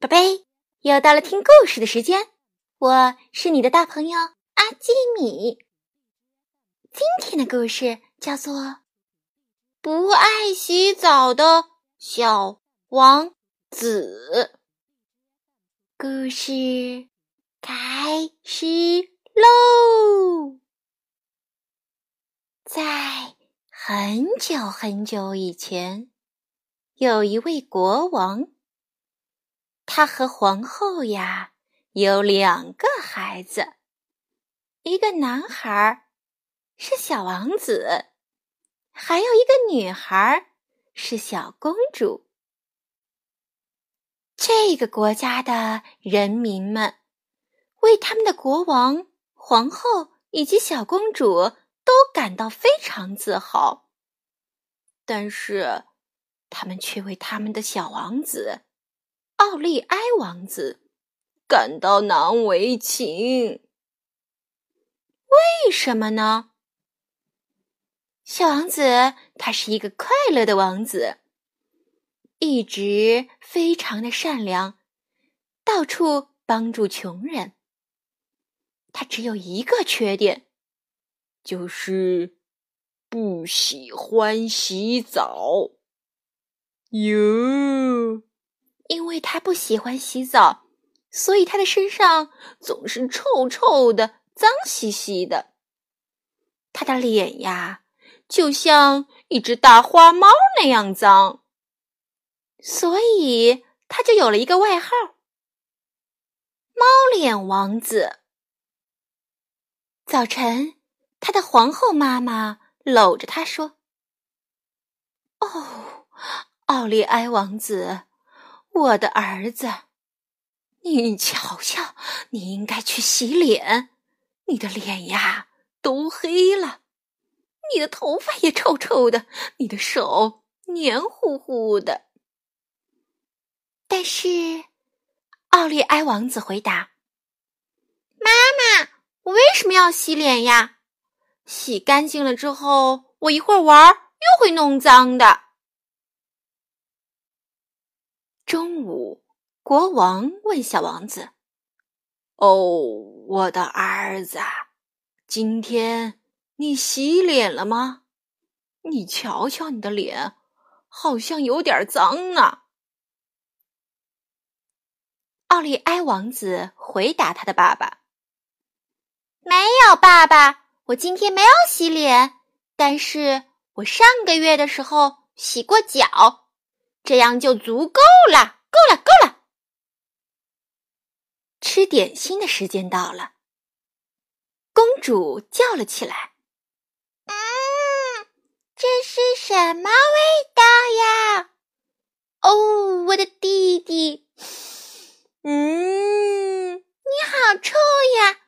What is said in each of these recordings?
宝贝，又到了听故事的时间，我是你的大朋友阿基米。今天的故事叫做《不爱洗澡的小王子》。故事开始喽！在很久很久以前，有一位国王。他和皇后呀有两个孩子，一个男孩是小王子，还有一个女孩是小公主。这个国家的人民们为他们的国王、皇后以及小公主都感到非常自豪，但是他们却为他们的小王子。奥利埃王子感到难为情，为什么呢？小王子他是一个快乐的王子，一直非常的善良，到处帮助穷人。他只有一个缺点，就是不喜欢洗澡。哟。因为他不喜欢洗澡，所以他的身上总是臭臭的、脏兮兮的。他的脸呀，就像一只大花猫那样脏，所以他就有了一个外号——猫脸王子。早晨，他的皇后妈妈搂着他说：“哦，奥利埃王子。”我的儿子，你瞧瞧，你应该去洗脸。你的脸呀都黑了，你的头发也臭臭的，你的手黏糊糊的。但是，奥利埃王子回答：“妈妈，我为什么要洗脸呀？洗干净了之后，我一会儿玩又会弄脏的。”中午，国王问小王子：“哦，我的儿子，今天你洗脸了吗？你瞧瞧你的脸，好像有点脏呢。”奥利埃王子回答他的爸爸：“没有，爸爸，我今天没有洗脸，但是我上个月的时候洗过脚。”这样就足够了，够了，够了！吃点心的时间到了，公主叫了起来：“嗯，这是什么味道呀？哦，我的弟弟，嗯，你好臭呀！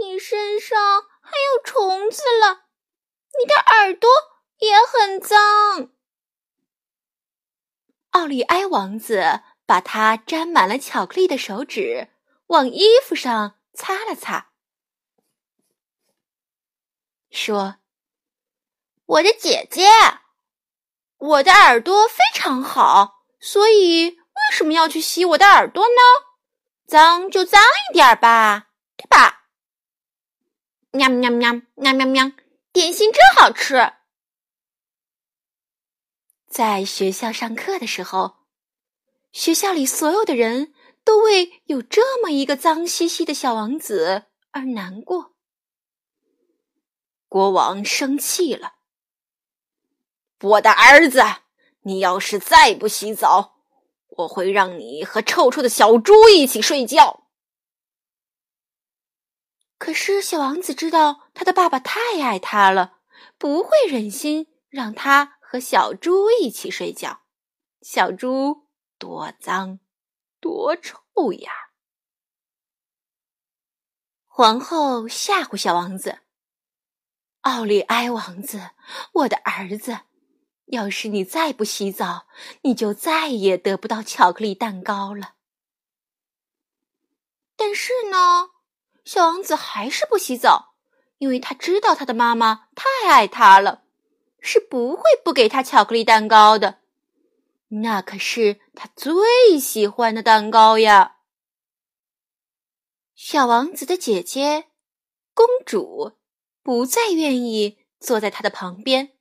你身上还有虫子了，你的耳朵也很脏。”奥利埃王子把他沾满了巧克力的手指往衣服上擦了擦，说：“我的姐姐，我的耳朵非常好，所以为什么要去洗我的耳朵呢？脏就脏一点吧，对吧？”喵喵喵喵喵喵，点心真好吃。在学校上课的时候，学校里所有的人都为有这么一个脏兮兮的小王子而难过。国王生气了：“我的儿子，你要是再不洗澡，我会让你和臭臭的小猪一起睡觉。”可是小王子知道他的爸爸太爱他了，不会忍心让他。和小猪一起睡觉，小猪多脏，多臭呀！皇后吓唬小王子：“奥利埃王子，我的儿子，要是你再不洗澡，你就再也得不到巧克力蛋糕了。”但是呢，小王子还是不洗澡，因为他知道他的妈妈太爱他了。是不会不给他巧克力蛋糕的。那可是他最喜欢的蛋糕呀。小王子的姐姐公主不再愿意坐在他的旁边。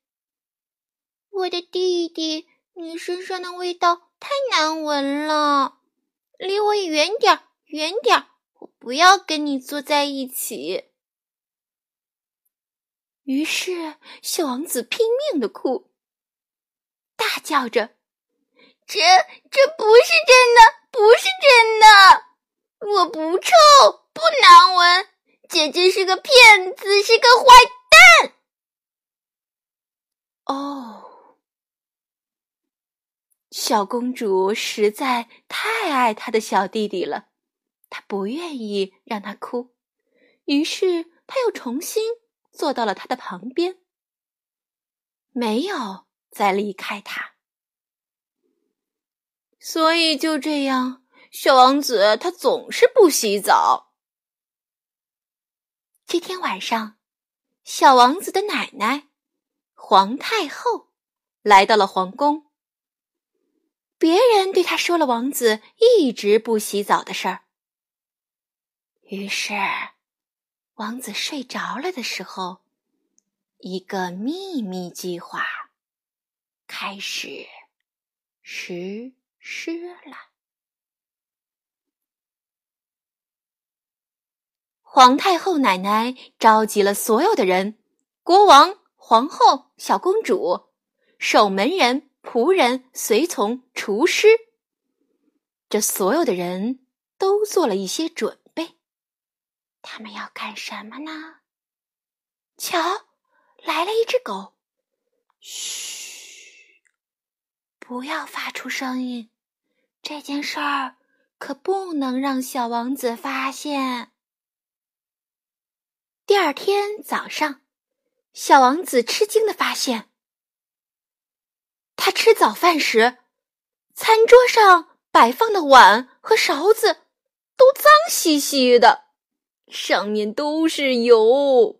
我的弟弟，你身上的味道太难闻了，离我远点儿，远点儿！我不要跟你坐在一起。于是，小王子拼命的哭，大叫着：“这这不是真的，不是真的！我不臭，不难闻，姐姐是个骗子，是个坏蛋！”哦，小公主实在太爱她的小弟弟了，她不愿意让他哭，于是她又重新。坐到了他的旁边，没有再离开他。所以就这样，小王子他总是不洗澡。这天晚上，小王子的奶奶皇太后来到了皇宫。别人对他说了王子一直不洗澡的事儿，于是。王子睡着了的时候，一个秘密计划开始实施了。皇太后奶奶召集了所有的人：国王、皇后、小公主、守门人、仆人、随从、厨师。这所有的人都做了一些准。他们要干什么呢？瞧，来了一只狗。嘘，不要发出声音，这件事儿可不能让小王子发现。第二天早上，小王子吃惊的发现，他吃早饭时，餐桌上摆放的碗和勺子都脏兮兮的。上面都是油。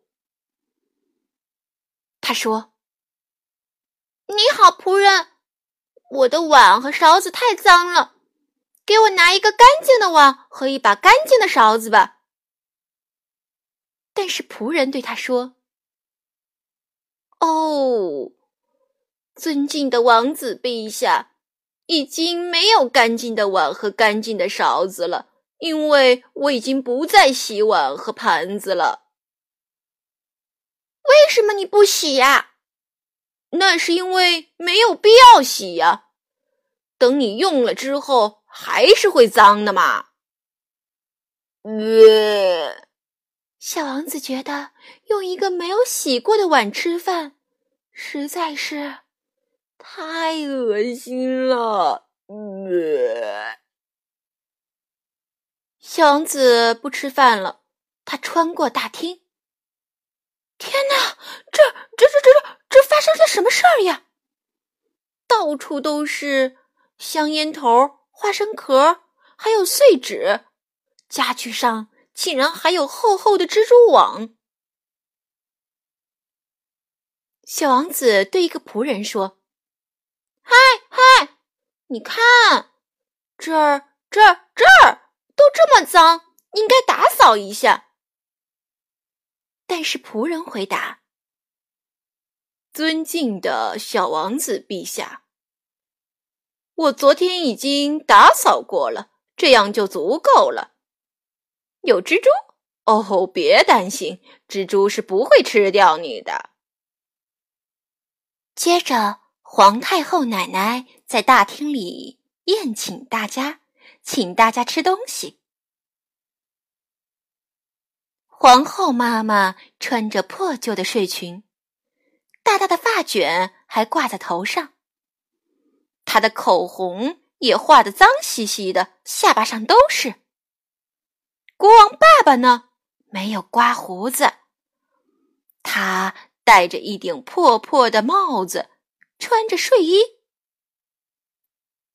他说：“你好，仆人，我的碗和勺子太脏了，给我拿一个干净的碗和一把干净的勺子吧。”但是仆人对他说：“哦，尊敬的王子陛下，已经没有干净的碗和干净的勺子了。”因为我已经不再洗碗和盘子了。为什么你不洗呀？那是因为没有必要洗呀。等你用了之后，还是会脏的嘛。呃，小王子觉得用一个没有洗过的碗吃饭，实在是太恶心了。呃。小王子不吃饭了，他穿过大厅。天哪，这、这、这、这、这、这发生了什么事儿呀？到处都是香烟头、花生壳，还有碎纸，家具上竟然还有厚厚的蜘蛛网。小王子对一个仆人说：“嗨嗨，你看，这儿、这儿、这儿。”都这么脏，应该打扫一下。但是仆人回答：“尊敬的小王子陛下，我昨天已经打扫过了，这样就足够了。有蜘蛛？哦，别担心，蜘蛛是不会吃掉你的。”接着，皇太后奶奶在大厅里宴请大家。请大家吃东西。皇后妈妈穿着破旧的睡裙，大大的发卷还挂在头上，她的口红也画的脏兮兮的，下巴上都是。国王爸爸呢，没有刮胡子，他戴着一顶破破的帽子，穿着睡衣。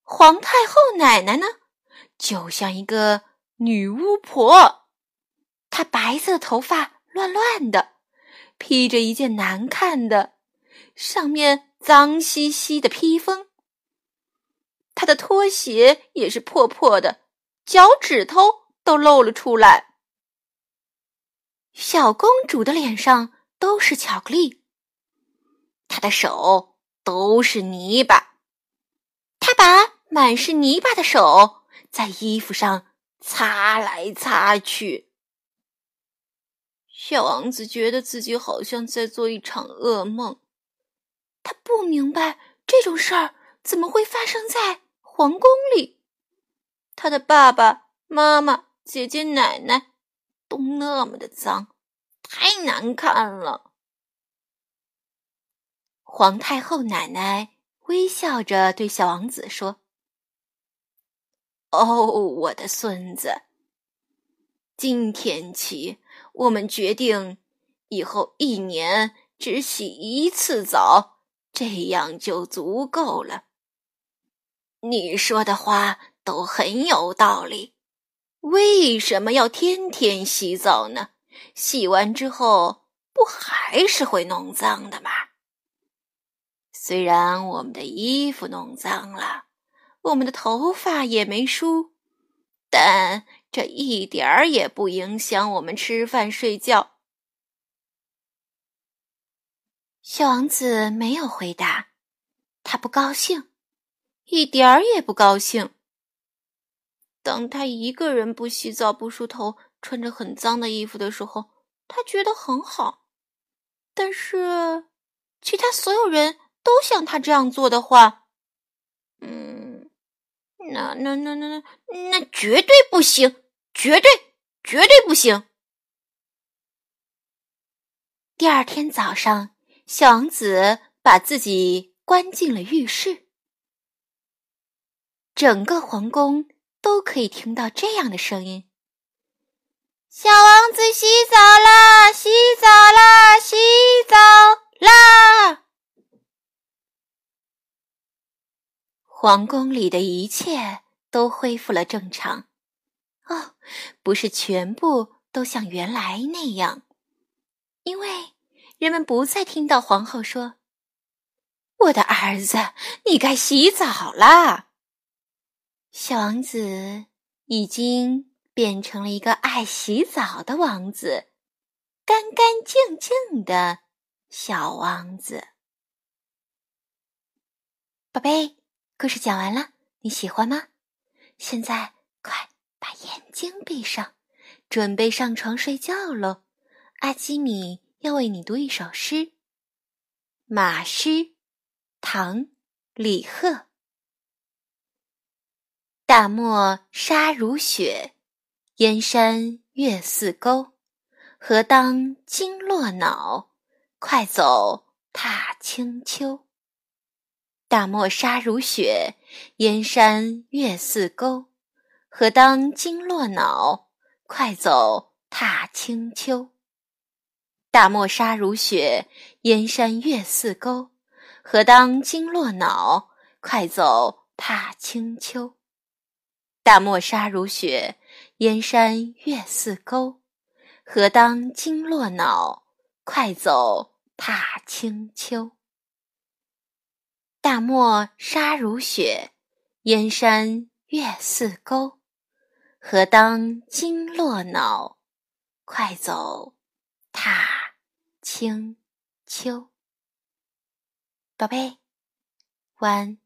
皇太后奶奶呢？就像一个女巫婆，她白色的头发乱乱的，披着一件难看的、上面脏兮兮的披风。她的拖鞋也是破破的，脚趾头都露了出来。小公主的脸上都是巧克力，她的手都是泥巴，她把满是泥巴的手在衣服上擦来擦去。小王子觉得自己好像在做一场噩梦，他不明白这种事儿怎么会发生在皇宫里。他的爸爸妈妈、姐姐、奶奶。都那么的脏，太难看了。皇太后奶奶微笑着对小王子说：“哦，我的孙子，今天起，我们决定以后一年只洗一次澡，这样就足够了。你说的话都很有道理。”为什么要天天洗澡呢？洗完之后不还是会弄脏的吗？虽然我们的衣服弄脏了，我们的头发也没梳，但这一点儿也不影响我们吃饭睡觉。小王子没有回答，他不高兴，一点儿也不高兴。当他一个人不洗澡、不梳头、穿着很脏的衣服的时候，他觉得很好。但是，其他所有人都像他这样做的话，嗯，那那那那那那绝对不行，绝对绝对不行。第二天早上，小王子把自己关进了浴室，整个皇宫。都可以听到这样的声音：“小王子洗澡啦，洗澡啦，洗澡啦！”皇宫里的一切都恢复了正常。哦，不是全部都像原来那样，因为人们不再听到皇后说：“我的儿子，你该洗澡啦。”小王子已经变成了一个爱洗澡的王子，干干净净的小王子。宝贝，故事讲完了，你喜欢吗？现在快把眼睛闭上，准备上床睡觉喽。阿基米要为你读一首诗，马诗，唐，李贺。大漠沙如雪，燕山月似钩。何当金络脑，快走踏清秋。大漠沙如雪，燕山月似钩。何当金络脑，快走踏清秋。大漠沙如雪，燕山月似钩。何当金络脑，快走踏清秋。大漠沙如雪，燕山月似钩。何当金络脑，快走踏清秋。大漠沙如雪，燕山月似钩。何当金络脑，快走踏清秋。宝贝，晚。